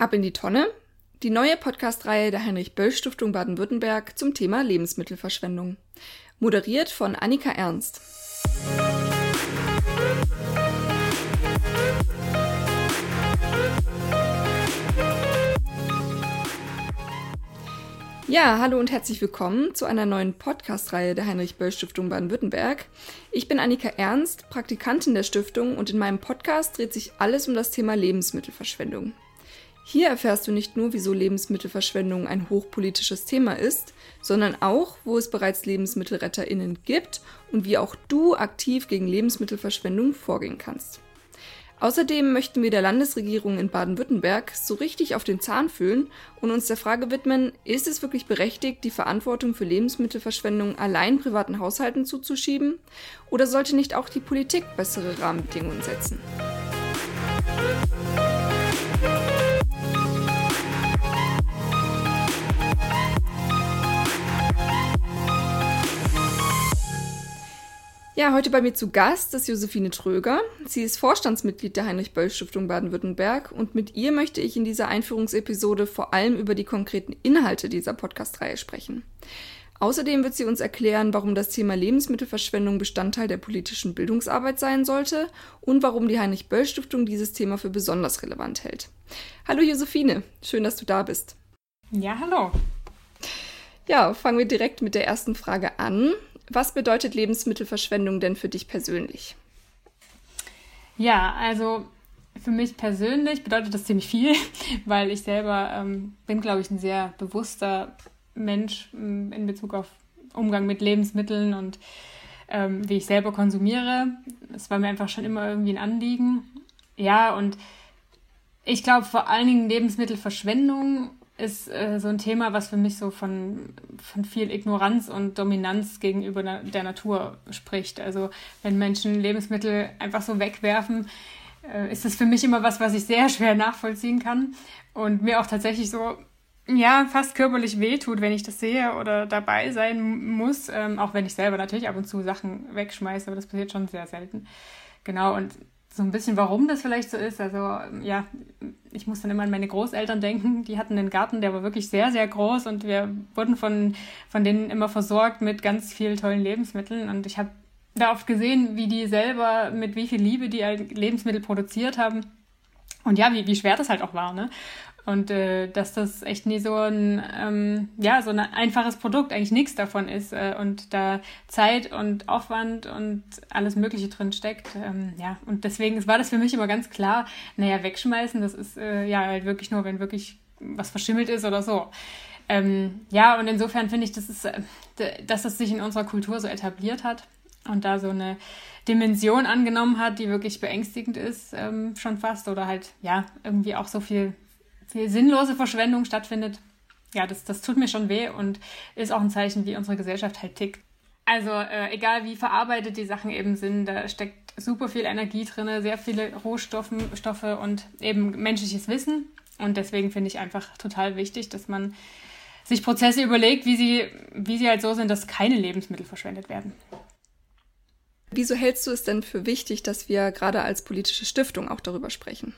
Ab in die Tonne. Die neue Podcast-Reihe der Heinrich-Böll-Stiftung Baden-Württemberg zum Thema Lebensmittelverschwendung. Moderiert von Annika Ernst. Ja, hallo und herzlich willkommen zu einer neuen Podcast-Reihe der Heinrich-Böll-Stiftung Baden-Württemberg. Ich bin Annika Ernst, Praktikantin der Stiftung und in meinem Podcast dreht sich alles um das Thema Lebensmittelverschwendung. Hier erfährst du nicht nur, wieso Lebensmittelverschwendung ein hochpolitisches Thema ist, sondern auch, wo es bereits LebensmittelretterInnen gibt und wie auch du aktiv gegen Lebensmittelverschwendung vorgehen kannst. Außerdem möchten wir der Landesregierung in Baden-Württemberg so richtig auf den Zahn fühlen und uns der Frage widmen, ist es wirklich berechtigt, die Verantwortung für Lebensmittelverschwendung allein privaten Haushalten zuzuschieben? Oder sollte nicht auch die Politik bessere Rahmenbedingungen setzen? Ja, heute bei mir zu Gast ist Josephine Tröger. Sie ist Vorstandsmitglied der Heinrich-Böll-Stiftung Baden-Württemberg und mit ihr möchte ich in dieser Einführungsepisode vor allem über die konkreten Inhalte dieser Podcast-Reihe sprechen. Außerdem wird sie uns erklären, warum das Thema Lebensmittelverschwendung Bestandteil der politischen Bildungsarbeit sein sollte und warum die Heinrich-Böll-Stiftung dieses Thema für besonders relevant hält. Hallo Josephine, schön, dass du da bist. Ja, hallo. Ja, fangen wir direkt mit der ersten Frage an. Was bedeutet Lebensmittelverschwendung denn für dich persönlich? Ja, also für mich persönlich bedeutet das ziemlich viel, weil ich selber ähm, bin, glaube ich, ein sehr bewusster Mensch ähm, in Bezug auf Umgang mit Lebensmitteln und ähm, wie ich selber konsumiere. Es war mir einfach schon immer irgendwie ein Anliegen. Ja, und ich glaube vor allen Dingen Lebensmittelverschwendung ist äh, so ein Thema, was für mich so von, von viel Ignoranz und Dominanz gegenüber na der Natur spricht. Also wenn Menschen Lebensmittel einfach so wegwerfen, äh, ist das für mich immer was, was ich sehr schwer nachvollziehen kann und mir auch tatsächlich so ja, fast körperlich wehtut, wenn ich das sehe oder dabei sein muss, ähm, auch wenn ich selber natürlich ab und zu Sachen wegschmeiße, aber das passiert schon sehr selten. Genau, und so ein bisschen, warum das vielleicht so ist. Also ja, ich muss dann immer an meine Großeltern denken. Die hatten einen Garten, der war wirklich sehr, sehr groß und wir wurden von, von denen immer versorgt mit ganz vielen tollen Lebensmitteln. Und ich habe da oft gesehen, wie die selber, mit wie viel Liebe die Lebensmittel produziert haben. Und ja, wie, wie schwer das halt auch war, ne? Und äh, dass das echt nie so ein, ähm, ja, so ein einfaches Produkt, eigentlich nichts davon ist äh, und da Zeit und Aufwand und alles Mögliche drin steckt. Ähm, ja, und deswegen war das für mich immer ganz klar, naja, wegschmeißen, das ist äh, ja halt wirklich nur, wenn wirklich was verschimmelt ist oder so. Ähm, ja, und insofern finde ich, das ist, äh, dass das sich in unserer Kultur so etabliert hat und da so eine Dimension angenommen hat, die wirklich beängstigend ist, ähm, schon fast, oder halt, ja, irgendwie auch so viel viel sinnlose Verschwendung stattfindet, ja, das, das tut mir schon weh und ist auch ein Zeichen, wie unsere Gesellschaft halt tickt. Also äh, egal wie verarbeitet die Sachen eben sind, da steckt super viel Energie drin, sehr viele Rohstoffe Stoffe und eben menschliches Wissen. Und deswegen finde ich einfach total wichtig, dass man sich Prozesse überlegt, wie sie, wie sie halt so sind, dass keine Lebensmittel verschwendet werden. Wieso hältst du es denn für wichtig, dass wir gerade als politische Stiftung auch darüber sprechen?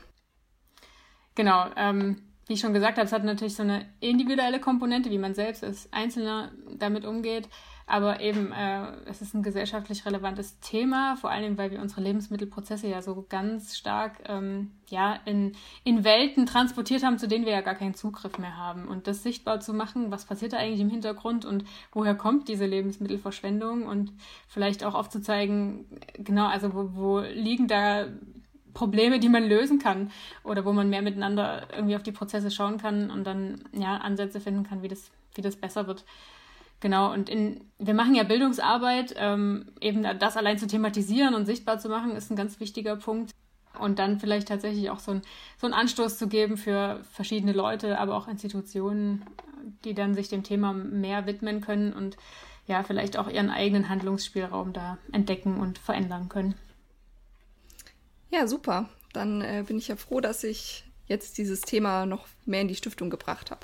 Genau, ähm, wie ich schon gesagt habe, es hat natürlich so eine individuelle Komponente, wie man selbst als Einzelner damit umgeht. Aber eben, äh, es ist ein gesellschaftlich relevantes Thema, vor allem, weil wir unsere Lebensmittelprozesse ja so ganz stark ähm, ja, in, in Welten transportiert haben, zu denen wir ja gar keinen Zugriff mehr haben. Und das sichtbar zu machen, was passiert da eigentlich im Hintergrund und woher kommt diese Lebensmittelverschwendung und vielleicht auch aufzuzeigen, genau, also wo, wo liegen da Probleme, die man lösen kann oder wo man mehr miteinander irgendwie auf die Prozesse schauen kann und dann ja Ansätze finden kann, wie das, wie das besser wird. Genau, und in, wir machen ja Bildungsarbeit, ähm, eben das allein zu thematisieren und sichtbar zu machen, ist ein ganz wichtiger Punkt. Und dann vielleicht tatsächlich auch so, ein, so einen Anstoß zu geben für verschiedene Leute, aber auch Institutionen, die dann sich dem Thema mehr widmen können und ja, vielleicht auch ihren eigenen Handlungsspielraum da entdecken und verändern können. Ja, super. Dann äh, bin ich ja froh, dass ich jetzt dieses Thema noch mehr in die Stiftung gebracht habe.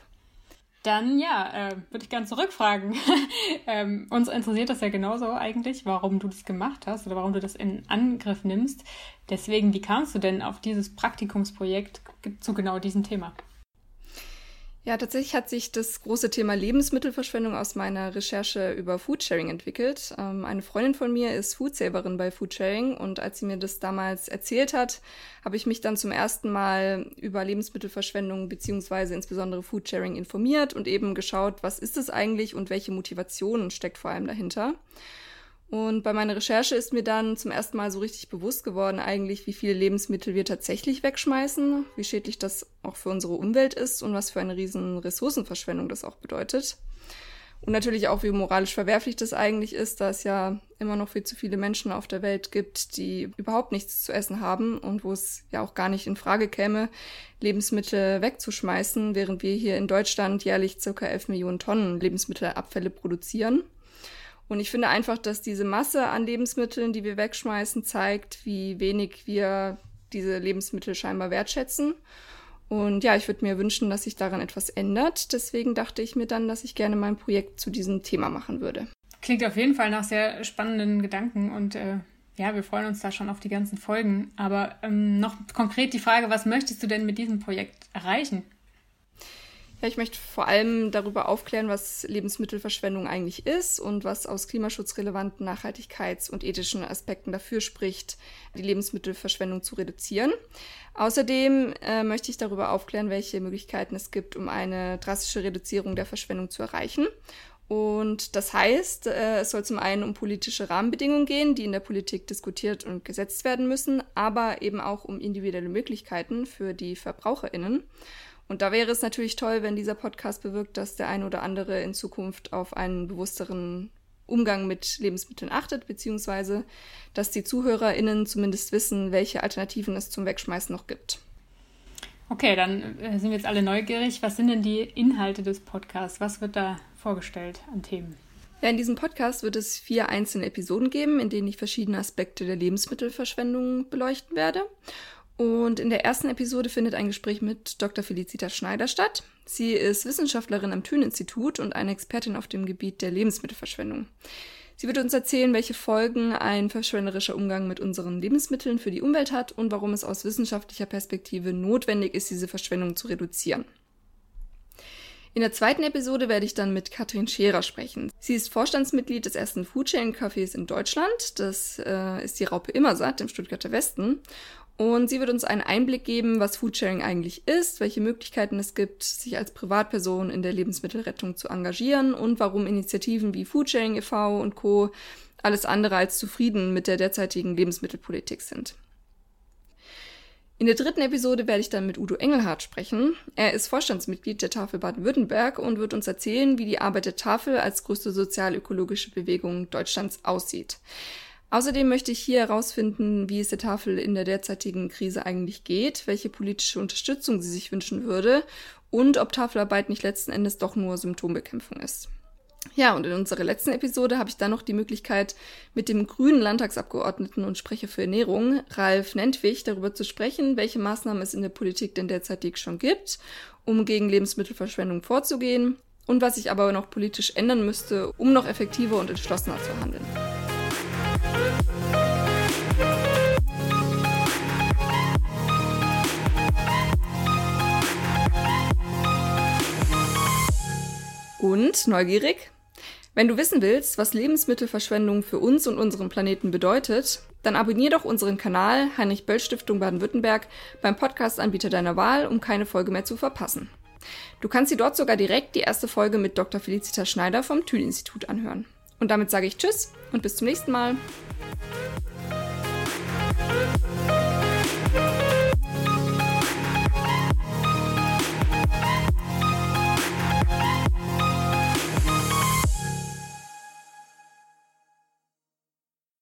Dann ja, äh, würde ich gerne zurückfragen. ähm, uns interessiert das ja genauso eigentlich, warum du das gemacht hast oder warum du das in Angriff nimmst. Deswegen, wie kamst du denn auf dieses Praktikumsprojekt zu genau diesem Thema? Ja, tatsächlich hat sich das große Thema Lebensmittelverschwendung aus meiner Recherche über Foodsharing entwickelt. Ähm, eine Freundin von mir ist Foodsaverin bei Foodsharing und als sie mir das damals erzählt hat, habe ich mich dann zum ersten Mal über Lebensmittelverschwendung beziehungsweise insbesondere Foodsharing informiert und eben geschaut, was ist es eigentlich und welche Motivation steckt vor allem dahinter. Und bei meiner Recherche ist mir dann zum ersten Mal so richtig bewusst geworden, eigentlich, wie viele Lebensmittel wir tatsächlich wegschmeißen, wie schädlich das auch für unsere Umwelt ist und was für eine riesen Ressourcenverschwendung das auch bedeutet. Und natürlich auch, wie moralisch verwerflich das eigentlich ist, da es ja immer noch viel zu viele Menschen auf der Welt gibt, die überhaupt nichts zu essen haben und wo es ja auch gar nicht in Frage käme, Lebensmittel wegzuschmeißen, während wir hier in Deutschland jährlich circa 11 Millionen Tonnen Lebensmittelabfälle produzieren. Und ich finde einfach, dass diese Masse an Lebensmitteln, die wir wegschmeißen, zeigt, wie wenig wir diese Lebensmittel scheinbar wertschätzen. Und ja, ich würde mir wünschen, dass sich daran etwas ändert. Deswegen dachte ich mir dann, dass ich gerne mein Projekt zu diesem Thema machen würde. Klingt auf jeden Fall nach sehr spannenden Gedanken und äh, ja, wir freuen uns da schon auf die ganzen Folgen. Aber ähm, noch konkret die Frage, was möchtest du denn mit diesem Projekt erreichen? Ja, ich möchte vor allem darüber aufklären, was Lebensmittelverschwendung eigentlich ist und was aus klimaschutzrelevanten Nachhaltigkeits- und ethischen Aspekten dafür spricht, die Lebensmittelverschwendung zu reduzieren. Außerdem äh, möchte ich darüber aufklären, welche Möglichkeiten es gibt, um eine drastische Reduzierung der Verschwendung zu erreichen. Und das heißt, äh, es soll zum einen um politische Rahmenbedingungen gehen, die in der Politik diskutiert und gesetzt werden müssen, aber eben auch um individuelle Möglichkeiten für die Verbraucherinnen. Und da wäre es natürlich toll, wenn dieser Podcast bewirkt, dass der ein oder andere in Zukunft auf einen bewussteren Umgang mit Lebensmitteln achtet, beziehungsweise dass die ZuhörerInnen zumindest wissen, welche Alternativen es zum Wegschmeißen noch gibt. Okay, dann äh, sind wir jetzt alle neugierig. Was sind denn die Inhalte des Podcasts? Was wird da vorgestellt an Themen? Ja, in diesem Podcast wird es vier einzelne Episoden geben, in denen ich verschiedene Aspekte der Lebensmittelverschwendung beleuchten werde. Und in der ersten Episode findet ein Gespräch mit Dr. Felicita Schneider statt. Sie ist Wissenschaftlerin am Thün-Institut und eine Expertin auf dem Gebiet der Lebensmittelverschwendung. Sie wird uns erzählen, welche Folgen ein verschwenderischer Umgang mit unseren Lebensmitteln für die Umwelt hat und warum es aus wissenschaftlicher Perspektive notwendig ist, diese Verschwendung zu reduzieren. In der zweiten Episode werde ich dann mit Katrin Scherer sprechen. Sie ist Vorstandsmitglied des ersten Foodsharing Cafés in Deutschland. Das äh, ist die Raupe Immersatt im Stuttgarter Westen. Und sie wird uns einen Einblick geben, was Foodsharing eigentlich ist, welche Möglichkeiten es gibt, sich als Privatperson in der Lebensmittelrettung zu engagieren und warum Initiativen wie Foodsharing e.V. und Co. alles andere als zufrieden mit der derzeitigen Lebensmittelpolitik sind. In der dritten Episode werde ich dann mit Udo Engelhardt sprechen. Er ist Vorstandsmitglied der Tafel Baden-Württemberg und wird uns erzählen, wie die Arbeit der Tafel als größte sozial-ökologische Bewegung Deutschlands aussieht. Außerdem möchte ich hier herausfinden, wie es der Tafel in der derzeitigen Krise eigentlich geht, welche politische Unterstützung sie sich wünschen würde und ob Tafelarbeit nicht letzten Endes doch nur Symptombekämpfung ist. Ja, und in unserer letzten Episode habe ich dann noch die Möglichkeit, mit dem grünen Landtagsabgeordneten und Sprecher für Ernährung, Ralf Nentwich, darüber zu sprechen, welche Maßnahmen es in der Politik denn derzeitig schon gibt, um gegen Lebensmittelverschwendung vorzugehen und was sich aber noch politisch ändern müsste, um noch effektiver und entschlossener zu handeln. Und neugierig? Wenn du wissen willst, was Lebensmittelverschwendung für uns und unseren Planeten bedeutet, dann abonniere doch unseren Kanal Heinrich Böll Stiftung Baden-Württemberg beim Podcast-Anbieter deiner Wahl, um keine Folge mehr zu verpassen. Du kannst dir dort sogar direkt die erste Folge mit Dr. Felicita Schneider vom Thül-Institut anhören. Und damit sage ich Tschüss und bis zum nächsten Mal.